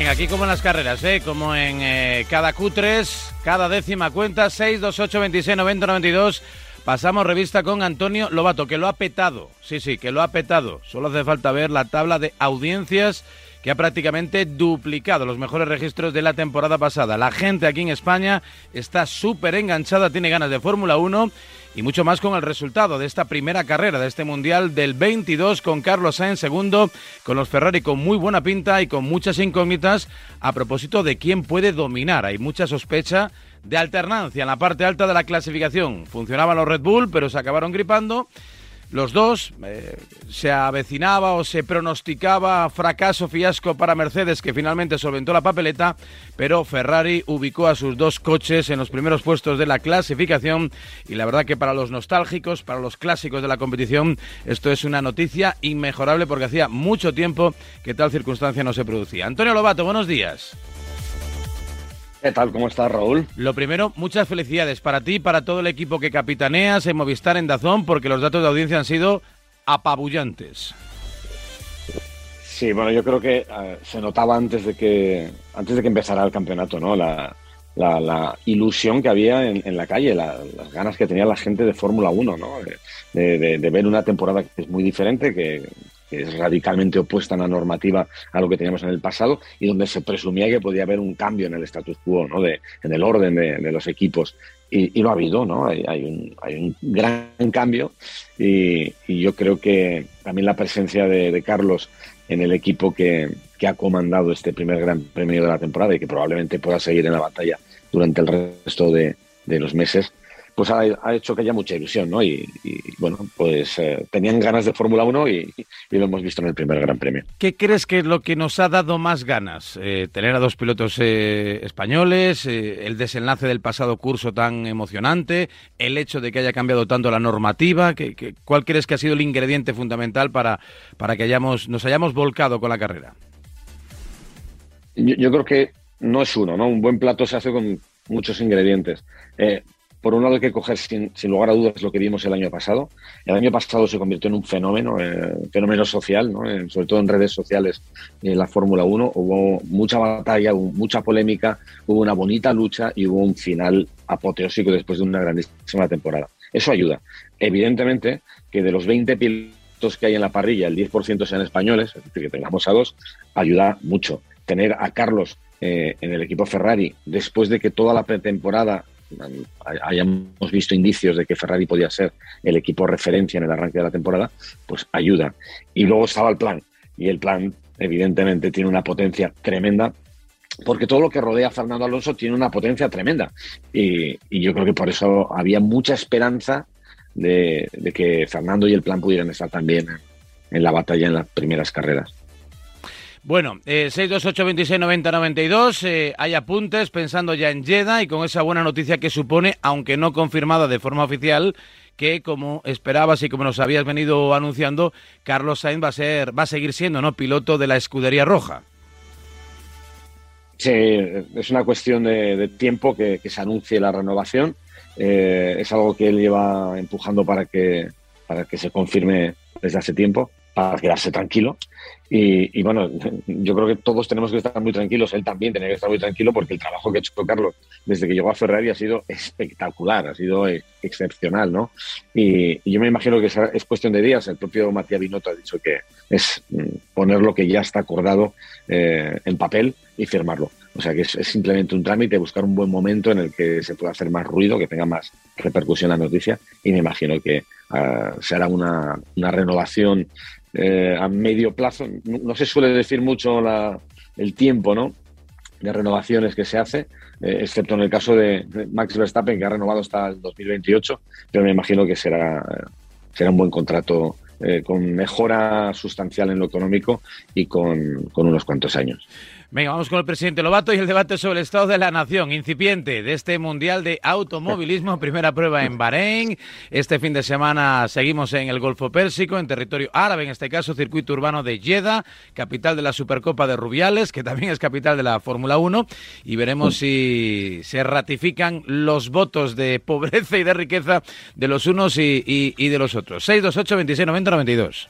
Venga, aquí como en las carreras, ¿eh? como en eh, cada Q3, cada décima cuenta, 6, 2, 8, 26, 90, 92. Pasamos revista con Antonio Lobato, que lo ha petado. Sí, sí, que lo ha petado. Solo hace falta ver la tabla de audiencias que ha prácticamente duplicado los mejores registros de la temporada pasada. La gente aquí en España está súper enganchada, tiene ganas de Fórmula 1 y mucho más con el resultado de esta primera carrera de este Mundial del 22 con Carlos Sainz segundo, con los Ferrari con muy buena pinta y con muchas incógnitas a propósito de quién puede dominar. Hay mucha sospecha de alternancia en la parte alta de la clasificación. Funcionaban los Red Bull, pero se acabaron gripando los dos. Eh, se avecinaba o se pronosticaba fracaso, fiasco para Mercedes, que finalmente solventó la papeleta, pero Ferrari ubicó a sus dos coches en los primeros puestos de la clasificación y la verdad que para los nostálgicos, para los clásicos de la competición, esto es una noticia inmejorable porque hacía mucho tiempo que tal circunstancia no se producía. Antonio Lobato, buenos días. ¿Qué tal? ¿Cómo estás, Raúl? Lo primero, muchas felicidades para ti, para todo el equipo que capitaneas en Movistar en Dazón, porque los datos de audiencia han sido apabullantes. Sí, bueno, yo creo que eh, se notaba antes de que antes de que empezara el campeonato, ¿no? La, ilusión que había en, la calle, las ganas que tenía la gente de Fórmula 1, ¿no? De, de, ver una temporada que es muy diferente, que, que es radicalmente opuesta a la normativa a lo que teníamos en el pasado y donde se presumía que podía haber un cambio en el status quo, ¿no? de, en el orden de, los equipos. Y, lo ha habido, ¿no? Hay, un, gran cambio y, yo creo que también la presencia de, Carlos en el equipo que, ha comandado este primer gran premio de la temporada y que probablemente pueda seguir en la batalla durante el resto de los meses, pues ha, hecho que haya mucha ilusión, ¿no? Y, bueno, pues eh, tenían ganas de Fórmula 1 y, lo hemos visto en el primer Gran Premio. ¿Qué crees que es lo que nos ha dado más ganas? Eh, tener a dos pilotos eh, españoles, el desenlace del pasado curso tan emocionante, el hecho de que haya cambiado tanto la normativa, ¿qué, cuál crees que ha sido el ingrediente fundamental para, para que hayamos, nos hayamos volcado con la carrera? Yo, yo creo que no es uno, ¿no? Un buen plato se hace con muchos ingredientes. Eh, por un lado hay que coger sin, lugar a dudas lo que vimos el año pasado. El año pasado se convirtió en un fenómeno, eh, fenómeno social, sobre todo en redes sociales, en la Fórmula 1. Hubo mucha batalla, hubo mucha polémica, hubo una bonita lucha y hubo un final apoteósico después de una grandísima temporada. Eso ayuda. Evidentemente que de los 20 pilotos que hay en la parrilla, el 10% sean españoles, es decir, que tengamos a dos, ayuda mucho. Tener a Carlos eh, en el equipo Ferrari, después de que toda la pretemporada hayamos visto indicios de que Ferrari podía ser el equipo referencia en el arranque de la temporada, pues ayuda. Y luego estaba el plan. Y el plan, evidentemente, tiene una potencia tremenda, porque todo lo que rodea a Fernando Alonso tiene una potencia tremenda. Y, yo creo que por eso había mucha esperanza de, que Fernando y el plan pudieran estar también en la batalla en las primeras carreras. Bueno, eh, 628 26 90 92, hay apuntes pensando ya en Jeddah y con esa buena noticia que supone, aunque no confirmada de forma oficial, que como esperabas y como nos habías venido anunciando, Carlos Sainz va a ser, va a seguir siendo, ¿no? Piloto de la escudería roja. Sí, es una cuestión de, tiempo que, se anuncie la renovación. Eh, es algo que él lleva empujando para que, para que se confirme desde hace tiempo para quedarse tranquilo. Y, bueno, yo creo que todos tenemos que estar muy tranquilos, él también tiene que estar muy tranquilo porque el trabajo que ha hecho Carlos desde que llegó a Ferrari ha sido espectacular, ha sido excepcional, ¿no? Y, yo me imagino que es cuestión de días, el propio Matías Binotto ha dicho que es mm, poner lo que ya está acordado eh, en papel y firmarlo. O sea que es, simplemente un trámite, buscar un buen momento en el que se pueda hacer más ruido, que tenga más repercusión la noticia y me imagino que uh, una, una renovación eh, a medio plazo. No, se suele decir mucho el tiempo ¿no? de renovaciones que se hace, eh, excepto en el caso de Max Verstappen, que ha renovado hasta el 2028, pero me imagino que será, será un buen contrato eh, con mejora sustancial en lo económico y con unos cuantos años. Venga, vamos con el presidente Lobato y el debate sobre el estado de la nación, incipiente de este Mundial de Automovilismo, primera prueba en Bahrein. Este fin de semana seguimos en el Golfo Pérsico, en territorio árabe, en este caso circuito urbano de Jeddah, capital de la Supercopa de Rubiales, que también es capital de la Fórmula 1, y veremos si se ratifican los votos de pobreza y de riqueza de los unos y, de los otros. 628 26 90 92.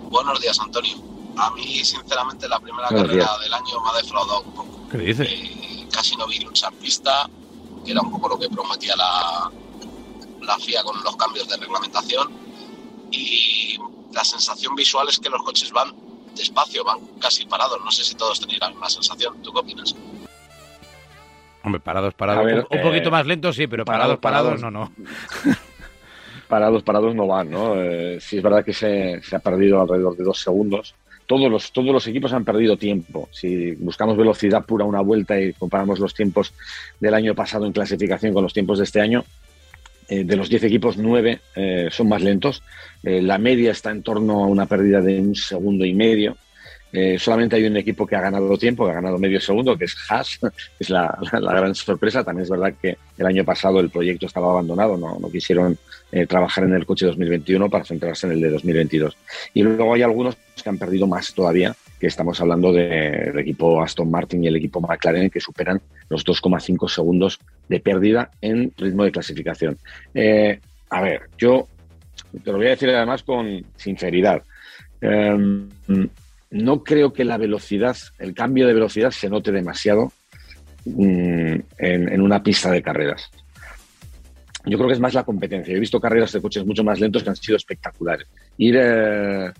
Buenos días, Antonio A mí, sinceramente, la primera carrera del año me ha defraudado un poco. ¿Qué dice? Eh, casi no vi luchar pista, que era un poco lo que prometía la, la FIA con los cambios de reglamentación. Y la sensación visual es que los coches van despacio, van casi parados. No sé si todos tenéis la misma sensación. ¿Tú qué opinas? Hombre, parados, parados. un, poquito eh, más lentos, sí, pero parados, parados, no, no. parados, parados no van, ¿no? Eh, sí es verdad que se, se, ha perdido alrededor de dos segundos. Todos los, equipos han perdido tiempo. Si buscamos velocidad pura una vuelta y comparamos los tiempos del año pasado en clasificación con los tiempos de este año, eh, de los 10 equipos, 9 son más lentos. la media está en torno a una pérdida de un segundo y medio. Eh, solamente hay un equipo que ha ganado tiempo, que ha ganado medio segundo, que es Haas, que es la, gran sorpresa. También es verdad que el año pasado el proyecto estaba abandonado, no, quisieron eh, trabajar en el coche 2021 para centrarse en el de 2022. Y luego hay algunos que han perdido más todavía, que estamos hablando del equipo Aston Martin y el equipo McLaren, que superan los 2,5 segundos de pérdida en ritmo de clasificación. Eh, a ver, yo te lo voy a decir además con sinceridad. No creo que la velocidad, el cambio de velocidad se note demasiado mm, en, una pista de carreras. Yo creo que es más la competencia. He visto carreras de coches mucho más lentos que han sido espectaculares. Ir eh,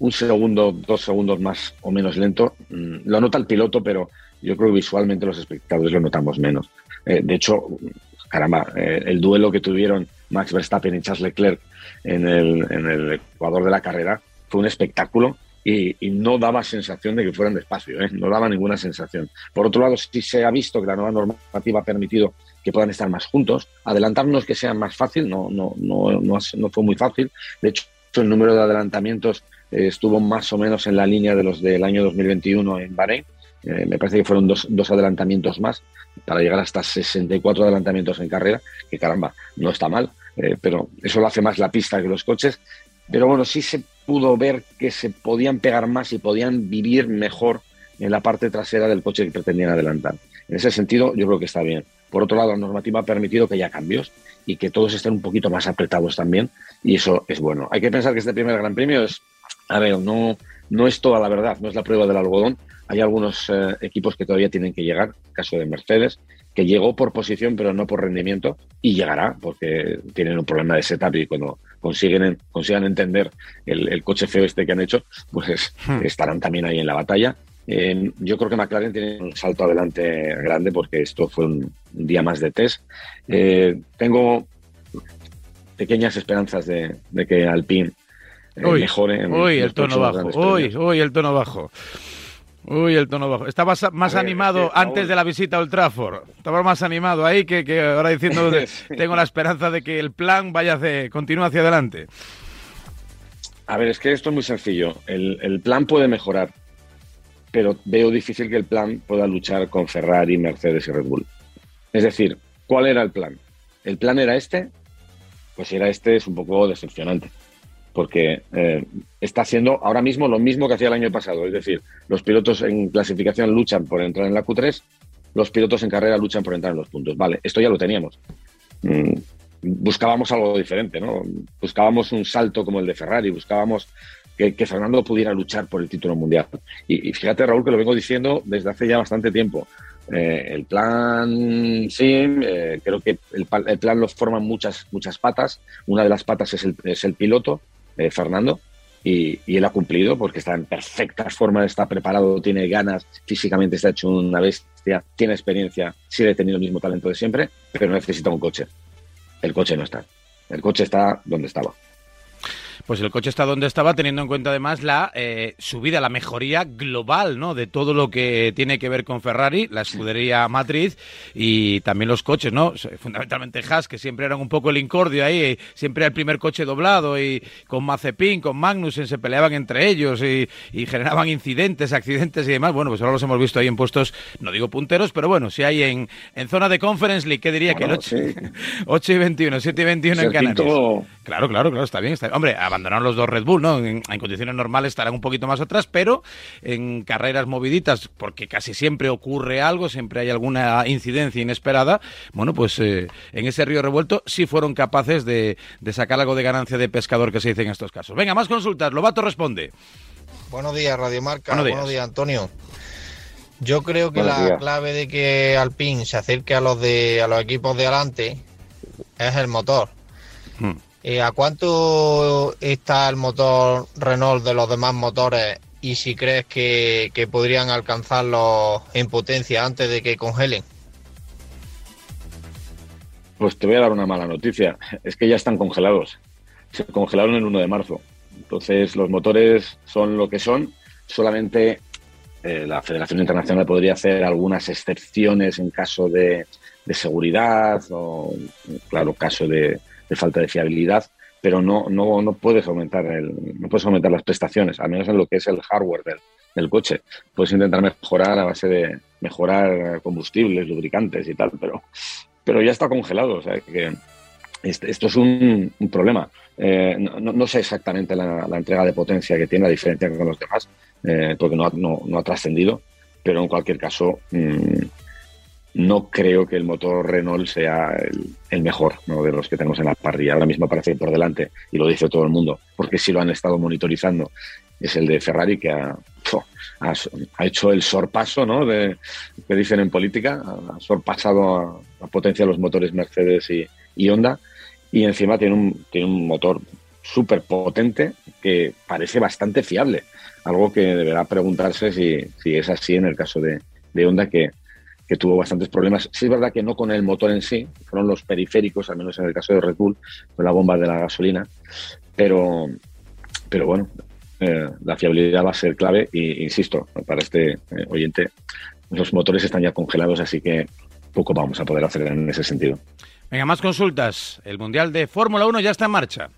un segundo, dos segundos más o menos lento, mm, lo nota el piloto, pero yo creo que visualmente los espectadores lo notamos menos. Eh, de hecho, caramba, eh, el duelo que tuvieron Max Verstappen y Charles Leclerc en el, en el Ecuador de la carrera fue un espectáculo y, no daba sensación de que fueran despacio, ¿eh? no daba ninguna sensación. Por otro lado, sí se ha visto que la nueva normativa ha permitido que puedan estar más juntos. Adelantarnos que sea más fácil, no, no, no, no, fue muy fácil. De hecho, el número de adelantamientos eh, estuvo más o menos en la línea de los del año 2021 en Bahrein. Eh, me parece que fueron dos, dos, adelantamientos más para llegar hasta 64 adelantamientos en carrera, que caramba, no está mal, pero eso lo hace más la pista que los coches. Pero bueno, sí se pudo ver que se podían pegar más y podían vivir mejor en la parte trasera del coche que pretendían adelantar. En ese sentido, yo creo que está bien. Por otro lado, la normativa ha permitido que haya cambios y que todos estén un poquito más apretados también, y eso es bueno. Hay que pensar que este primer Gran Premio es, a ver, no, no es toda la verdad, no es la prueba del algodón. Hay algunos eh, equipos que todavía tienen que llegar, caso de Mercedes, que llegó por posición pero no por rendimiento y llegará porque tienen un problema de setup y cuando consiguen, consigan entender el, coche feo este que han hecho, pues hmm. estarán también ahí en la batalla. yo creo que McLaren tiene un salto adelante grande porque esto fue un, día más de test. Eh, tengo pequeñas esperanzas de, que Alpine eh, mejore. En uy, el tono bajo. Uy, uy, el tono bajo. Uy, el tono bajo. Estaba más animado antes de la visita a Old Trafford. Estaba más animado ahí que, ahora diciendo tengo la esperanza de que el plan vaya hacia, continúe hacia adelante. A ver, es que esto es muy sencillo. El, plan puede mejorar, pero veo difícil que el plan pueda luchar con Ferrari, Mercedes y Red Bull. Es decir, ¿cuál era el plan? ¿El plan era este? Pues si era este es un poco decepcionante porque eh, está haciendo ahora mismo lo mismo que hacía el año pasado. Es decir, los pilotos en clasificación luchan por entrar en la Q3, los pilotos en carrera luchan por entrar en los puntos. Vale, esto ya lo teníamos. Mm, buscábamos algo diferente, ¿no? Buscábamos un salto como el de Ferrari, buscábamos que, Fernando pudiera luchar por el título mundial. Y, fíjate, Raúl, que lo vengo diciendo desde hace ya bastante tiempo. Eh, el plan, sí, eh, creo que el, plan lo forman muchas, muchas patas. Una de las patas es el, es el piloto, eh, Fernando, y, él ha cumplido porque está en perfecta forma, está preparado, tiene ganas, físicamente está hecho una bestia, tiene experiencia, sigue ha tenido el mismo talento de siempre, pero necesita un coche. El coche no está. El coche está donde estaba. Pues el coche está donde estaba, teniendo en cuenta además la eh, subida, la mejoría global, ¿no? De todo lo que tiene que ver con Ferrari, la escudería matriz y también los coches, ¿no? Fundamentalmente Haas, que siempre eran un poco el incordio ahí, siempre era el primer coche doblado y con Mazepin, con Magnussen se peleaban entre ellos y, generaban incidentes, accidentes y demás. Bueno, pues ahora los hemos visto ahí en puestos, no digo punteros, pero bueno, si hay en, en zona de Conference League, ¿qué diría que el 8, y 21, 7 y 21 en Canarias? Claro, claro, claro, está bien, está bien. Hombre, abandonaron los dos Red Bull, ¿no? En, condiciones normales estarán un poquito más atrás, pero en carreras moviditas, porque casi siempre ocurre algo, siempre hay alguna incidencia inesperada, bueno, pues eh, en ese río revuelto sí fueron capaces de, sacar algo de ganancia de pescador que se dice en estos casos. Venga, más consultas. Lobato responde. Buenos días, Radio Marca. Buenos días, Antonio. Yo creo que la clave de que Alpine se acerque a los de a los equipos de adelante es el motor. Hmm. Eh, ¿A cuánto está el motor Renault de los demás motores y si crees que, que podrían alcanzarlo en potencia antes de que congelen? Pues te voy a dar una mala noticia. Es que ya están congelados. Se congelaron el 1 de marzo. Entonces, los motores son lo que son. Solamente eh, la Federación Internacional podría hacer algunas excepciones en caso de, seguridad o, claro, caso de, falta de fiabilidad, pero no, no, no, puedes aumentar el, no puedes aumentar las prestaciones, al menos en lo que es el hardware del, coche. Puedes intentar mejorar a base de mejorar combustibles, lubricantes y tal, pero pero ya está congelado. O sea, que esto es un, problema. Eh, no, sé exactamente la, entrega de potencia que tiene, la diferencia con los demás, eh, porque no, no, ha trascendido, pero en cualquier caso, mm, no creo que el motor Renault sea el, mejor de los que tenemos en la parrilla. Ahora mismo aparece por delante y lo dice todo el mundo, porque si lo han estado monitorizando. Es el de Ferrari que ha, ha, hecho el sorpaso, ¿no? De, que dicen en política, ha sorpasado a, potencia los motores Mercedes y, Honda y encima tiene un, tiene un motor súper potente que parece bastante fiable. Algo que deberá preguntarse si, si es así en el caso de, de Honda, que, que, tuvo bastantes problemas. Sí es verdad que no con el motor en sí, fueron los periféricos, al menos en el caso de Red Bull, con la bomba de la gasolina, pero, pero bueno, eh, la fiabilidad va a ser clave y, insisto, para este eh, oyente, los motores están ya congelados, así que poco vamos a poder hacer en ese sentido. Venga, más consultas. El Mundial de Fórmula 1 ya está en marcha.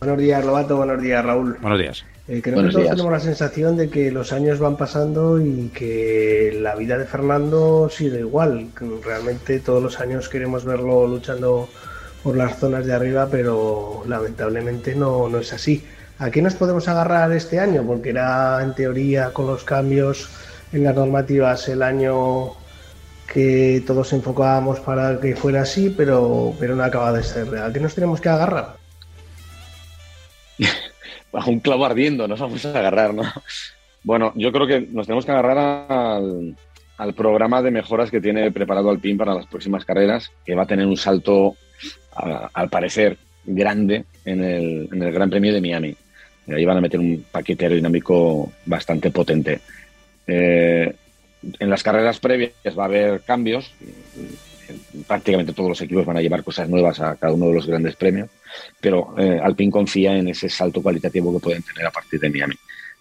Buenos días, Lobato. Buenos días, Raúl. Buenos días. Eh, creo que todos tenemos la sensación de que los años van pasando y que la vida de Fernando sigue igual. Realmente todos los años queremos verlo luchando por las zonas de arriba, pero lamentablemente no, no es así. ¿A qué nos podemos agarrar este año? Porque era en teoría con los cambios en las normativas el año que todos enfocábamos para que fuera así, pero, pero no acaba de ser. ¿A qué nos tenemos que agarrar? Bajo un clavo ardiendo nos vamos a agarrar, ¿no? Bueno, yo creo que nos tenemos que agarrar al, programa de mejoras que tiene preparado Alpine para las próximas carreras, que va a tener un salto, al parecer, grande en el, Gran Premio de Miami. Ahí van a meter un paquete aerodinámico bastante potente. Eh, en las carreras previas va a haber cambios. Prácticamente todos los equipos van a llevar cosas nuevas a cada uno de los grandes premios, pero eh, Alpine confía en ese salto cualitativo que pueden tener a partir de Miami.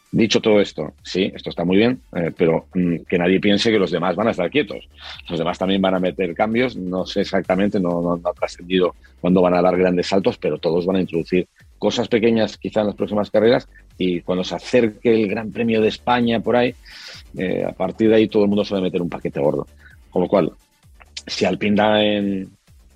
Dicho todo esto, sí, esto está muy bien, eh, pero mm, que nadie piense que los demás van a estar quietos. Los demás también van a meter cambios, no sé exactamente, no, no, no ha trascendido cuándo van a dar grandes saltos, pero todos van a introducir cosas pequeñas quizá en las próximas carreras y cuando se acerque el Gran Premio de España por ahí, eh, a partir de ahí todo el mundo suele meter un paquete gordo. Con lo cual, si Alpine da en,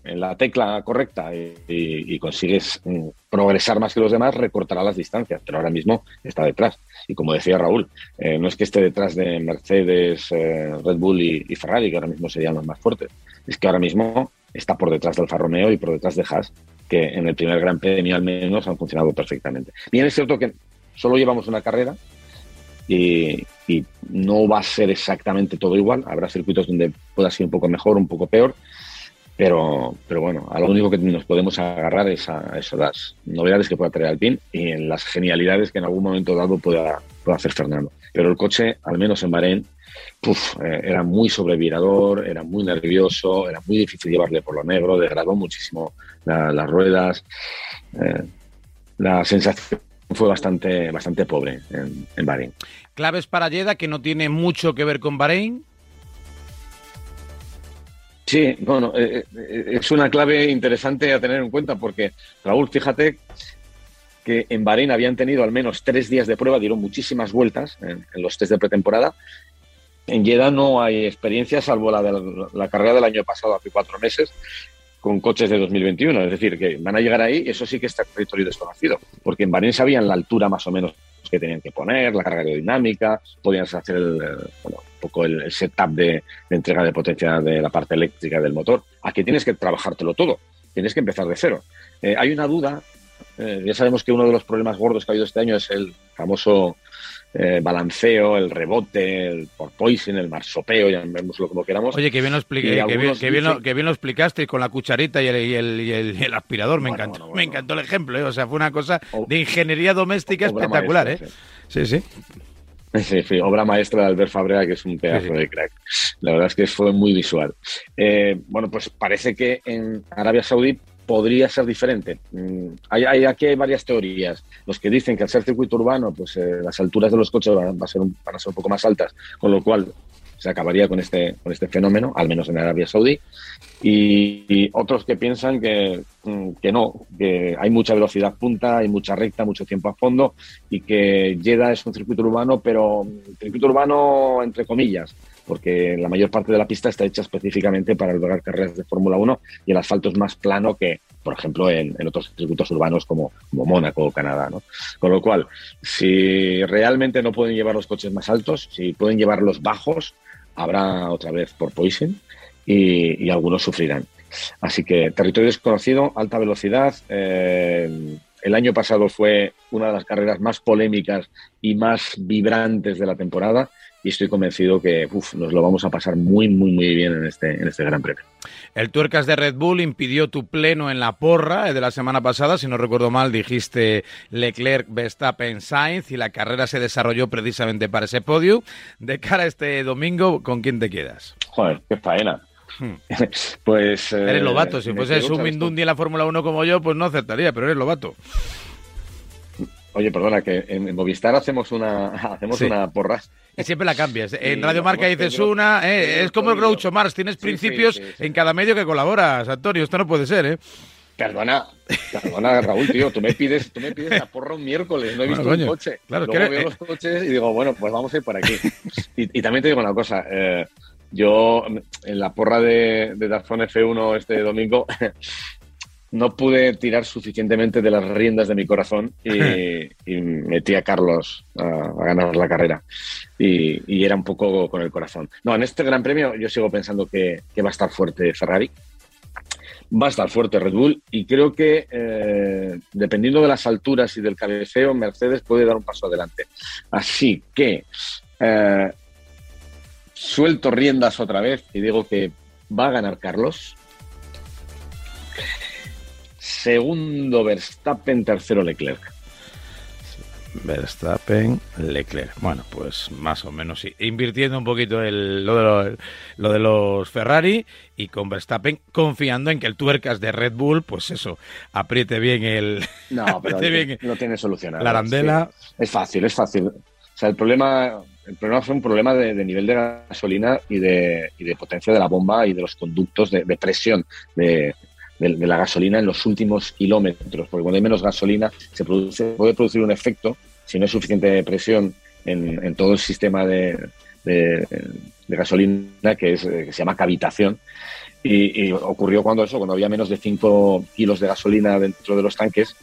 la tecla correcta y, consigues mm, progresar más que los demás, recortará las distancias, pero ahora mismo está detrás. Y como decía Raúl, eh, no es que esté detrás de Mercedes, eh, Red Bull y, Ferrari, que ahora mismo serían los más fuertes, es que ahora mismo está por detrás del Alfa Romeo y por detrás de Haas, que en el primer Gran Premio al menos han funcionado perfectamente. Bien, es cierto que solo llevamos una carrera y, no va a ser exactamente todo igual. Habrá circuitos donde pueda ser un poco mejor, un poco peor, pero, pero bueno, a lo único que nos podemos agarrar es a eso, las novedades que pueda traer Alpine y en las genialidades que en algún momento dado pueda, pueda hacer Fernando. Pero el coche, al menos en Bahrein, eh, era muy sobrevirador, era muy nervioso, era muy difícil llevarle por lo negro, degradó muchísimo las ruedas. Eh, la sensación fue bastante, bastante pobre en, Bahrein. Claves para Yeda que no tiene mucho que ver con Bahrein. Sí, bueno, eh, es una clave interesante a tener en cuenta porque, Raúl, fíjate que en Bahrein habían tenido al menos tres días de prueba, dieron muchísimas vueltas en, los test de pretemporada en Jeddah no hay experiencia, salvo la de la, carrera del año pasado, hace cuatro meses, con coches de 2021. Es decir, que van a llegar ahí eso sí que está territorio desconocido, porque en Bahrein sabían la altura más o menos que tenían que poner, la carga aerodinámica, podían hacer el, un poco el, setup de, entrega de potencia de la parte eléctrica del motor. Aquí tienes que trabajártelo todo, tienes que empezar de cero. Eh, hay una duda, eh, ya sabemos que uno de los problemas gordos que ha habido este año es el famoso eh, balanceo, el rebote, el porpoising, el marsopeo, llamémoslo como queramos. Oye, que bien lo, expliqué, que, bien, que, bien lo, que bien lo explicaste con la cucharita y el, y el, aspirador, me encantó. me encantó el ejemplo, ¿eh? o sea, fue una cosa de ingeniería doméstica espectacular, ¿eh? Sí, sí. Sí, obra maestra de Albert Fabrega, que es un pedazo de crack. La verdad es que fue muy visual. Eh, bueno, pues parece que en Arabia Saudí podría ser diferente. Mm, hay, aquí hay varias teorías. Los que dicen que al ser circuito urbano, pues eh, las alturas de los coches van, a ser un, van a ser un poco más altas, con lo cual se acabaría con este, con este fenómeno, al menos en Arabia Saudí. Y, otros que piensan que, mm, que, no, que hay mucha velocidad punta, hay mucha recta, mucho tiempo a fondo y que Jeddah es un circuito urbano, pero circuito urbano entre comillas, porque la mayor parte de la pista está hecha específicamente para albergar carreras de Fórmula 1 y el asfalto es más plano que, por ejemplo, en, otros circuitos urbanos como, como Mónaco o Canadá. ¿no? Con lo cual, si realmente no pueden llevar los coches más altos, si pueden llevarlos bajos, habrá otra vez por poison y, algunos sufrirán. Así que territorio desconocido, alta velocidad. Eh, el año pasado fue una de las carreras más polémicas y más vibrantes de la temporada y estoy convencido que nos lo vamos a pasar muy, muy, muy bien en este, en este Gran Premio. El tuercas de Red Bull impidió tu pleno en la porra de la semana pasada, si no recuerdo mal, dijiste Leclerc, Verstappen, Sainz y la carrera se desarrolló precisamente para ese podio. De cara a este domingo, ¿con quién te quedas? Joder, qué faena. Hmm. pues. eres Lobato. Si eh, fueses un Mindundi en la Fórmula 1 como yo, pues no aceptaría, pero eres Lobato. Oye, perdona, que en Movistar hacemos una hacemos una porras. Y siempre la cambias. en Radio Marca dices una, eh, es como el Groucho Mars, tienes principios en cada medio que colaboras, Antonio, esto no puede ser, ¿eh? Perdona, perdona, Raúl, tío, tú me pides, tú me pides la porra un miércoles, no he visto un coche. Claro, Luego veo los coches y digo, bueno, pues vamos a ir por aquí. y, también te digo una cosa, eh, yo en la porra de, de Dazón F1 este domingo no pude tirar suficientemente de las riendas de mi corazón y, metí a Carlos a, ganar la carrera. Y, era un poco con el corazón. No, en este Gran Premio yo sigo pensando que, va a estar fuerte Ferrari. Va a estar fuerte Red Bull y creo que eh, dependiendo de las alturas y del cabeceo, Mercedes puede dar un paso adelante. Así que eh, suelto riendas otra vez y digo que va a ganar Carlos segundo Verstappen, tercero Leclerc. Verstappen, Leclerc. Bueno, pues más o menos sí. Invirtiendo un poquito el, lo, de los, lo de los Ferrari y con Verstappen confiando en que el tuercas de Red Bull, pues eso, apriete bien el. No, pero no tiene solución. La arandela. Es fácil, es fácil. O sea, el problema, el problema fue un problema de, nivel de gasolina y de, y de, potencia de la bomba y de los conductos de, de presión de, de, la gasolina en los últimos kilómetros, porque cuando hay menos gasolina se, produce, puede producir un efecto, si no hay suficiente presión en, todo el sistema de, gasolina que, es, que se llama cavitación. Y, ocurrió cuando eso, cuando había menos de 5 kilos de gasolina dentro de los tanques,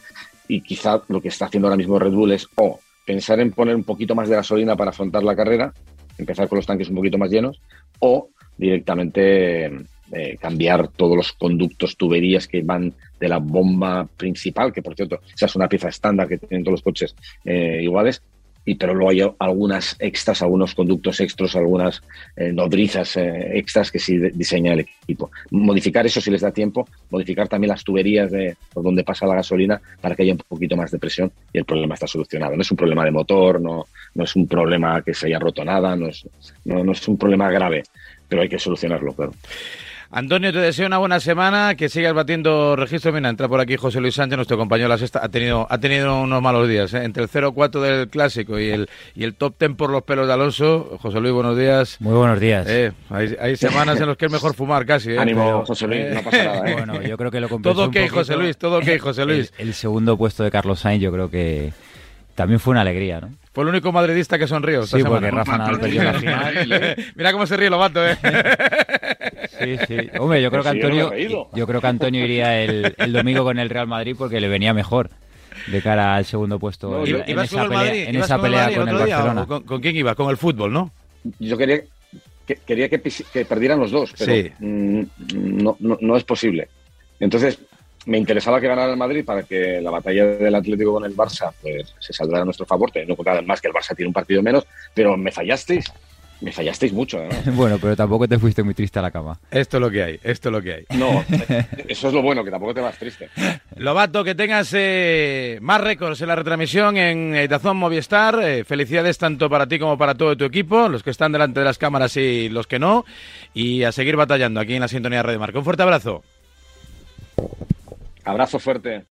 y quizá lo que está haciendo ahora mismo Red Bull es o pensar en poner un poquito más de gasolina para afrontar la carrera, empezar con los tanques un poquito más llenos, o directamente eh, cambiar todos los conductos, tuberías que van de la bomba principal, que por cierto, esa es una pieza estándar que tienen todos los coches eh, iguales, y pero luego hay algunas extras, algunos conductos extras, algunas eh, nodrizas extras que sí diseña el equipo. Modificar eso si les da tiempo, modificar también las tuberías de por donde pasa la gasolina para que haya un poquito más de presión y el problema está solucionado. No es un problema de motor, no, es un problema que se haya roto nada, no es, no es un problema grave, pero hay que solucionarlo, claro. Antonio, te deseo una buena semana, que sigas batiendo registro. Mira, entra por aquí José Luis Sánchez, nuestro compañero de la sexta. Ha tenido, ha tenido unos malos días, ¿eh? entre el 0-4 del clásico y el, y el top 10 por los pelos de Alonso. José Luis, buenos días. Muy buenos días. Eh, hay, semanas en las que es mejor fumar casi. ¿eh? Ánimo, José Luis, no pasa nada. ¿eh? Bueno, yo creo que lo Todo ok, José Luis, todo ok, José Luis. El, segundo puesto de Carlos Sainz, yo creo que también fue una alegría, ¿no? Fue el único madridista que sonrió. Sí, porque Rafa Nadal perdió la final. Mira cómo se ríe Lobato, ¿eh? Sí, sí. Hombre, yo creo que Antonio, yo creo que Antonio iría el, el domingo con el Real Madrid porque le venía mejor de cara al segundo puesto en, esa pelea, en esa pelea con el Barcelona. Con, quién iba? Con el fútbol, ¿no? Yo quería que, quería que, perdieran los dos, pero mm, no, no, no, es posible. Entonces, me interesaba que ganara el Madrid para que la batalla del Atlético con el Barça pues, se saldrá a nuestro favor, teniendo en cuenta además que el Barça tiene un partido menos, pero me fallasteis. Me fallasteis mucho, bueno, pero tampoco te fuiste muy triste a la cama. Esto es lo que hay, esto es lo que hay. No, eso es lo bueno, que tampoco te vas triste. Lobato, que tengas eh, más récords en la retransmisión en Dazón Movistar. Eh, felicidades tanto para ti como para todo tu equipo, los que están delante de las cámaras y los que no. Y a seguir batallando aquí en la sintonía de Radio Marca. Un fuerte abrazo. Abrazo fuerte.